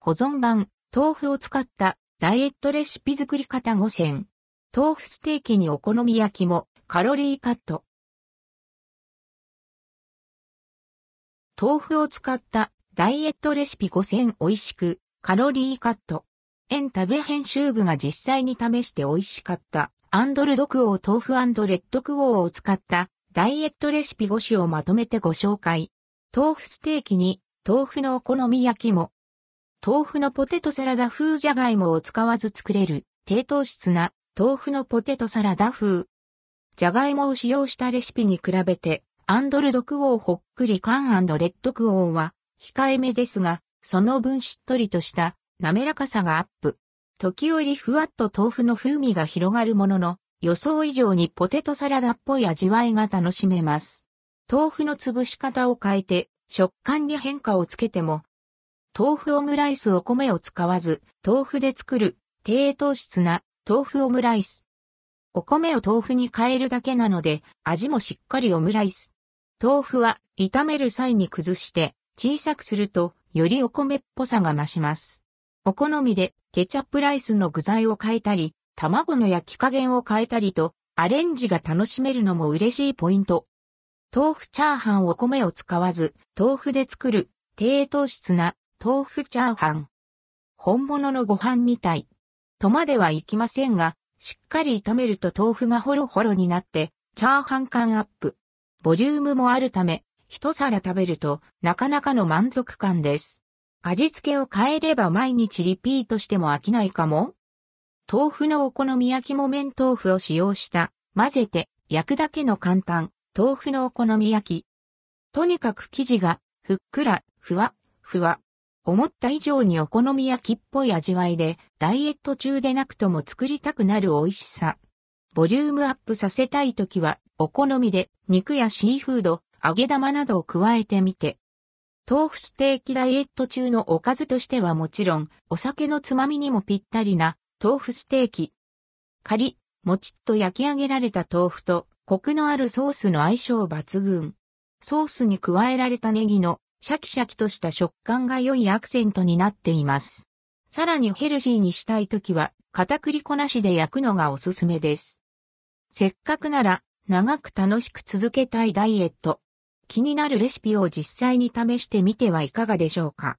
保存版、豆腐を使ったダイエットレシピ作り方5選。豆腐ステーキにお好み焼きもカロリーカット。豆腐を使ったダイエットレシピ5選美味しくカロリーカット。エ食べ編集部が実際に試して美味しかったアンドルドクオー豆腐レッドクオーを使ったダイエットレシピ5種をまとめてご紹介。豆腐ステーキに豆腐のお好み焼きも。豆腐のポテトサラダ風じゃがいもを使わず作れる低糖質な豆腐のポテトサラダ風。じゃがいもを使用したレシピに比べてアンドルドクオーほっくりカンレッドクオーは控えめですが、その分しっとりとした滑らかさがアップ。時折ふわっと豆腐の風味が広がるものの、予想以上にポテトサラダっぽい味わいが楽しめます。豆腐の潰し方を変えて、食感に変化をつけても、豆腐オムライスお米を使わず、豆腐で作る低糖質な豆腐オムライス。お米を豆腐に変えるだけなので、味もしっかりオムライス。豆腐は炒める際に崩して小さくすると、よりお米っぽさが増します。お好みでケチャップライスの具材を変えたり、卵の焼き加減を変えたりと、アレンジが楽しめるのも嬉しいポイント。豆腐チャーハンお米を使わず、豆腐で作る低糖質な豆腐チャーハン。本物のご飯みたい。とまではいきませんが、しっかり炒めると豆腐がホロホロになって、チャーハン感アップ。ボリュームもあるため、一皿食べるとなかなかの満足感です。味付けを変えれば毎日リピートしても飽きないかも豆腐のお好み焼きも麺豆腐を使用した、混ぜて焼くだけの簡単、豆腐のお好み焼き。とにかく生地が、ふっくら、ふわ、ふわ。思った以上にお好み焼きっぽい味わいで、ダイエット中でなくとも作りたくなる美味しさ。ボリュームアップさせたいときは、お好みで肉やシーフード、揚げ玉などを加えてみて、豆腐ステーキダイエット中のおかずとしてはもちろん、お酒のつまみにもぴったりな豆腐ステーキ。カリ、もちっと焼き上げられた豆腐と、コクのあるソースの相性抜群。ソースに加えられたネギのシャキシャキとした食感が良いアクセントになっています。さらにヘルシーにしたいときは、片栗粉なしで焼くのがおすすめです。せっかくなら、長く楽しく続けたいダイエット。気になるレシピを実際に試してみてはいかがでしょうか？